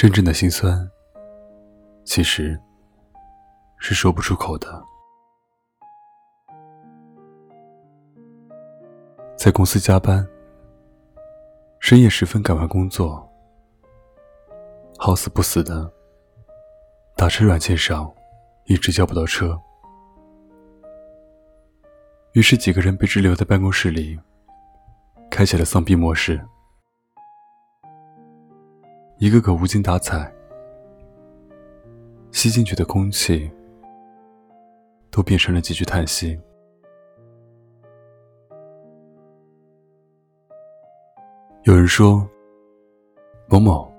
真正的心酸，其实是说不出口的。在公司加班，深夜时分赶完工作，好死不死的，打车软件上一直叫不到车，于是几个人被滞留在办公室里，开启了丧逼模式。一个个无精打采，吸进去的空气都变成了几句叹息。有人说：“某某，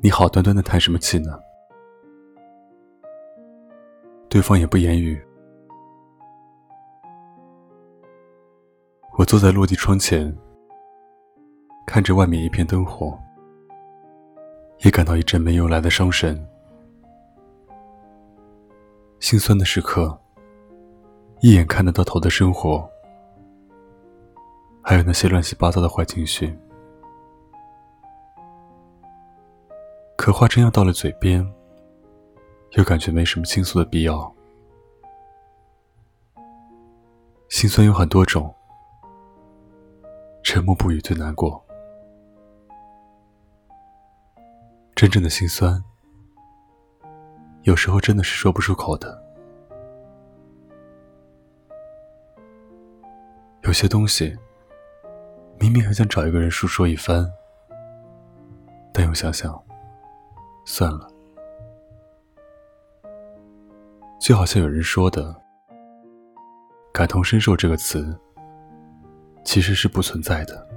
你好端端的叹什么气呢？”对方也不言语。我坐在落地窗前，看着外面一片灯火。也感到一阵没由来的伤神，心酸的时刻，一眼看得到头的生活，还有那些乱七八糟的坏情绪，可话真要到了嘴边，又感觉没什么倾诉的必要。心酸有很多种，沉默不语最难过。真正的心酸，有时候真的是说不出口的。有些东西，明明很想找一个人诉说一番，但又想想，算了。就好像有人说的，“感同身受”这个词，其实是不存在的。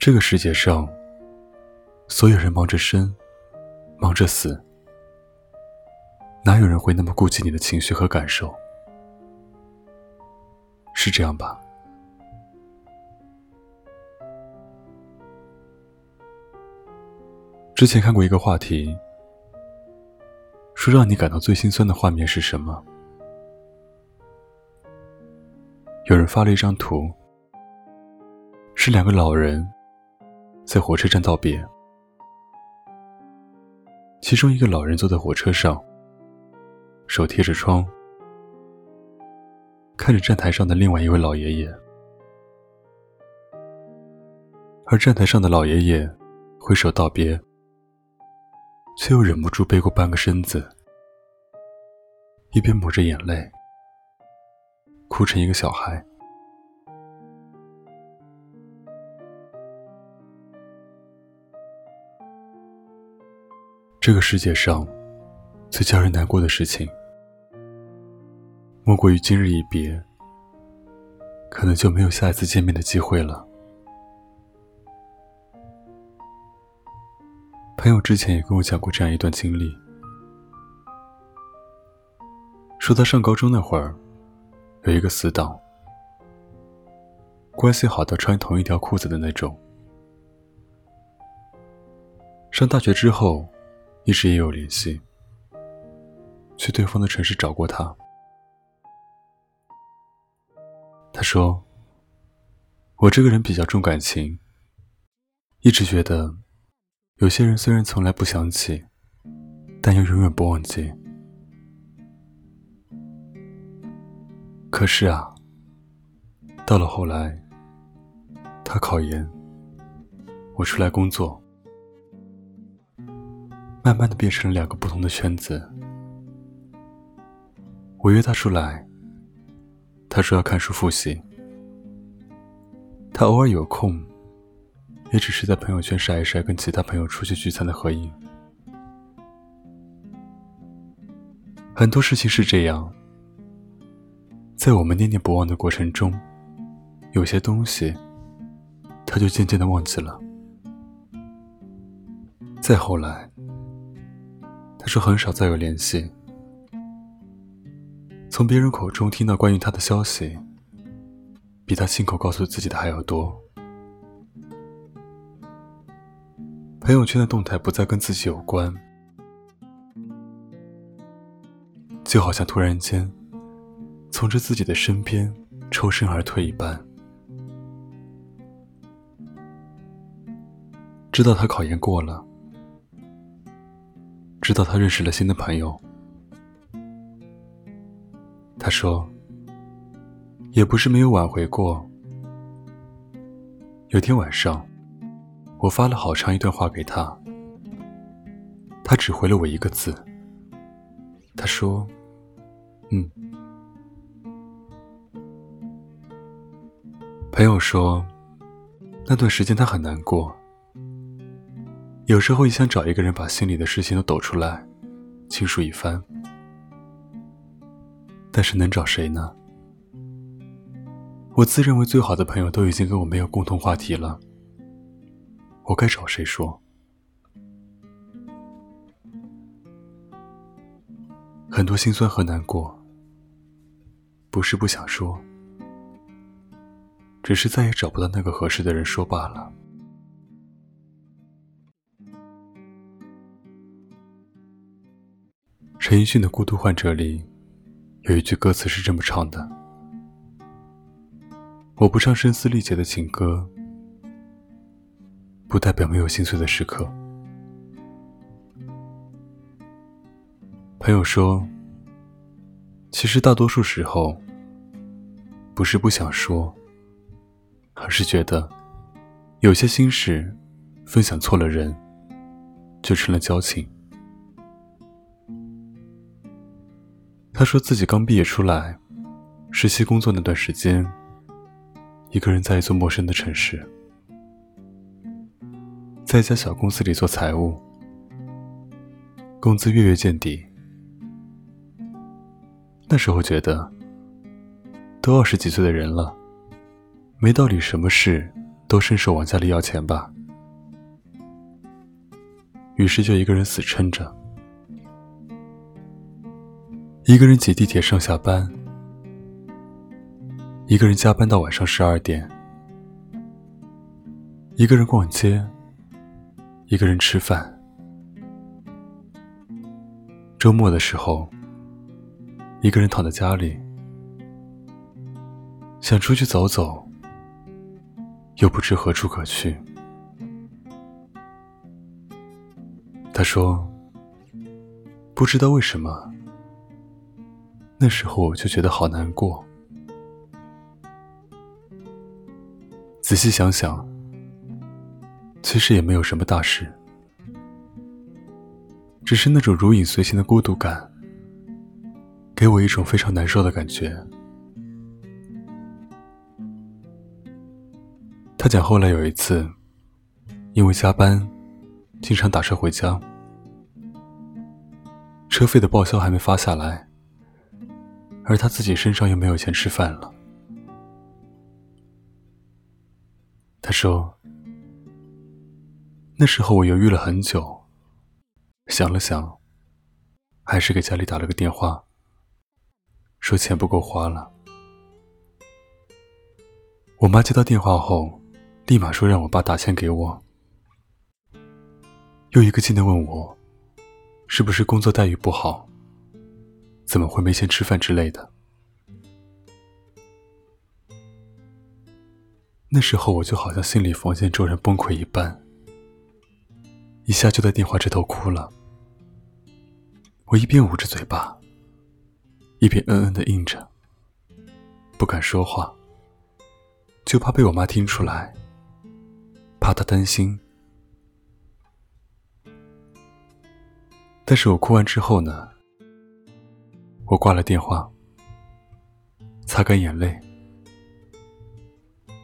这个世界上，所有人忙着生，忙着死，哪有人会那么顾及你的情绪和感受？是这样吧？之前看过一个话题，说让你感到最心酸的画面是什么？有人发了一张图，是两个老人。在火车站道别，其中一个老人坐在火车上，手贴着窗，看着站台上的另外一位老爷爷，而站台上的老爷爷挥手道别，却又忍不住背过半个身子，一边抹着眼泪，哭成一个小孩。这个世界上，最叫人难过的事情，莫过于今日一别，可能就没有下一次见面的机会了。朋友之前也跟我讲过这样一段经历，说他上高中那会儿，有一个死党，关系好到穿同一条裤子的那种。上大学之后。一直也有联系，去对方的城市找过他。他说：“我这个人比较重感情，一直觉得，有些人虽然从来不想起，但又永远不忘记。可是啊，到了后来，他考研，我出来工作。”慢慢的变成了两个不同的圈子。我约他出来，他说要看书复习。他偶尔有空，也只是在朋友圈晒一晒跟其他朋友出去聚餐的合影。很多事情是这样，在我们念念不忘的过程中，有些东西，他就渐渐的忘记了。再后来。是很少再有联系，从别人口中听到关于他的消息，比他亲口告诉自己的还要多。朋友圈的动态不再跟自己有关，就好像突然间从这自己的身边抽身而退一般。知道他考研过了，知道他认识了新的朋友。他说，也不是没有挽回过。有天晚上，我发了好长一段话给他，他只回了我一个字。他说：“嗯。”朋友说，那段时间他很难过，有时候也想找一个人把心里的事情都抖出来，倾诉一番，但是能找谁呢？我自认为最好的朋友都已经跟我没有共同话题了，我该找谁说？很多心酸和难过，不是不想说，只是再也找不到那个合适的人说罢了。陈奕迅的《孤独患者》里有一句歌词是这么唱的。我不唱声嘶力竭的情歌，不代表没有心碎的时刻。朋友说，其实大多数时候，不是不想说，而是觉得有些心事分享错了人，就成了交情。他说自己刚毕业出来，实习工作那段时间。一个人在一座陌生的城市，在一家小公司里做财务，工资月月见底。那时候觉得，都二十几岁的人了，没道理什么事都伸手往家里要钱吧。于是就一个人死撑着，一个人挤地铁上下班。一个人加班到晚上十二点，一个人逛街，一个人吃饭。周末的时候，一个人躺在家里，想出去走走，又不知何处可去。他说：“不知道为什么，那时候我就觉得好难过。”仔细想想，其实也没有什么大事，只是那种如影随形的孤独感，给我一种非常难受的感觉。他讲，后来有一次，因为加班，经常打车回家，车费的报销还没发下来，而他自己身上又没有钱吃饭了。他说：“那时候我犹豫了很久，想了想，还是给家里打了个电话，说钱不够花了。我妈接到电话后，立马说让我爸打钱给我，又一个劲的问我，是不是工作待遇不好，怎么会没钱吃饭之类的。”那时候我就好像心理防线骤然崩溃一般，一下就在电话这头哭了。我一边捂着嘴巴，一边嗯嗯的应着，不敢说话，就怕被我妈听出来，怕她担心。但是我哭完之后呢，我挂了电话，擦干眼泪。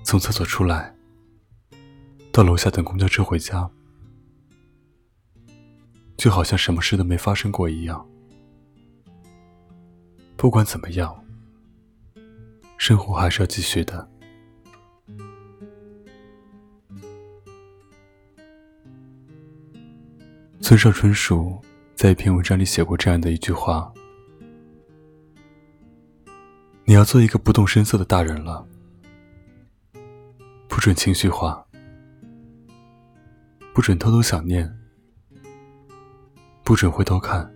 从厕所出来，到楼下等公交车回家，就好像什么事都没发生过一样。不管怎么样，生活还是要继续的。村上春树在一篇文章里写过这样的一句话：“你要做一个不动声色的大人了。”不准情绪化，不准偷偷想念，不准回头看，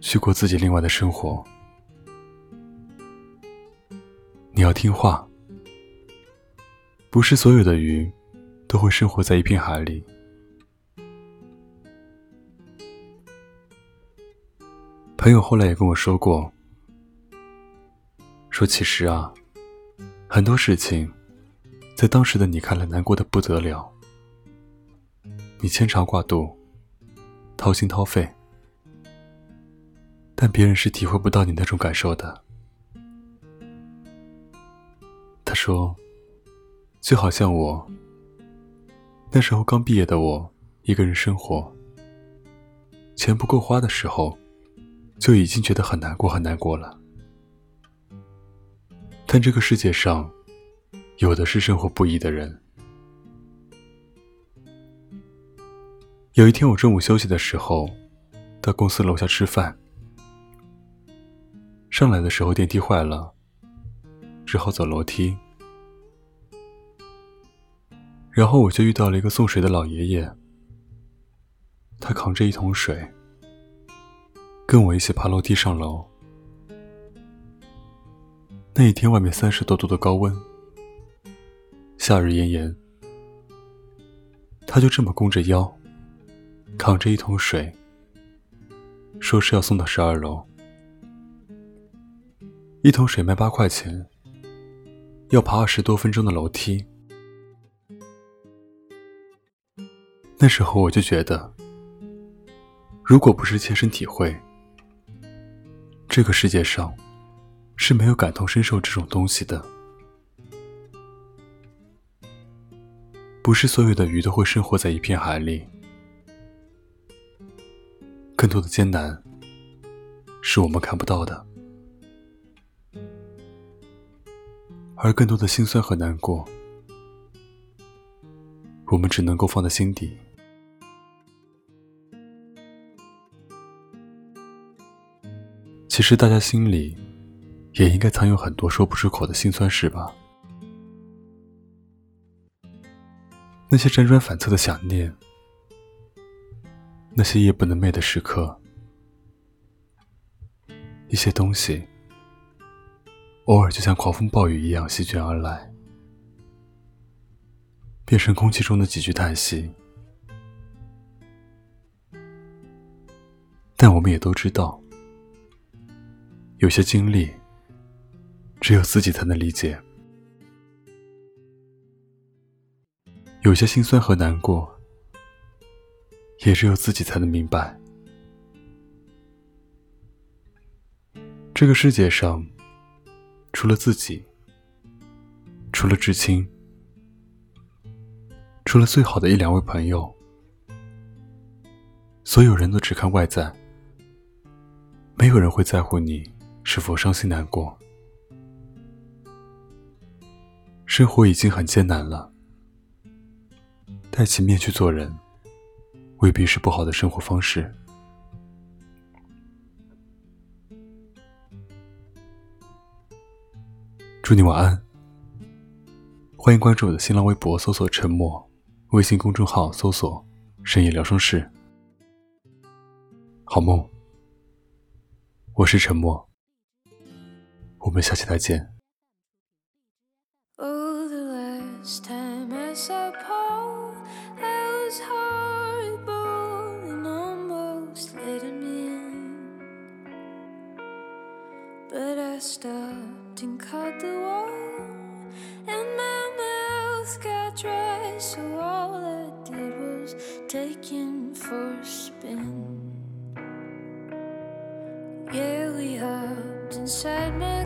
去过自己另外的生活。你要听话，不是所有的鱼都会生活在一片海里。朋友后来也跟我说过，说其实啊，很多事情，在当时的你看来难过的不得了，你牵肠挂肚，掏心掏肺，但别人是体会不到你那种感受的。他说，就好像我那时候刚毕业的我，一个人生活，钱不够花的时候。就已经觉得很难过，很难过了。但这个世界上，有的是生活不易的人。有一天，我中午休息的时候，到公司楼下吃饭，上来的时候电梯坏了，只好走楼梯。然后我就遇到了一个送水的老爷爷，他扛着一桶水。跟我一起爬楼梯上楼。那一天外面三十多度的高温，夏日炎炎，他就这么弓着腰，扛着一桶水，说是要送到十二楼。一桶水卖八块钱，要爬二十多分钟的楼梯。那时候我就觉得，如果不是切身体会，这个世界上是没有感同身受这种东西的，不是所有的鱼都会生活在一片海里，更多的艰难是我们看不到的，而更多的心酸和难过，我们只能够放在心底。其实大家心里也应该藏有很多说不出口的心酸事吧。那些辗转反侧的想念，那些夜不能寐的时刻，一些东西，偶尔就像狂风暴雨一样席卷而来，变成空气中的几句叹息。但我们也都知道。有些经历，只有自己才能理解；有些心酸和难过，也只有自己才能明白。这个世界上，除了自己，除了至亲，除了最好的一两位朋友，所有人都只看外在，没有人会在乎你。是否伤心难过？生活已经很艰难了，戴起面具做人，未必是不好的生活方式。祝你晚安，欢迎关注我的新浪微博，搜索“沉默”，微信公众号搜索“深夜疗伤室”。好梦，我是沉默。我们下期再见。But I stopped and cut the wall, and my mouth got dry. So all I did was take him for a spin. Yeah, we hopped inside my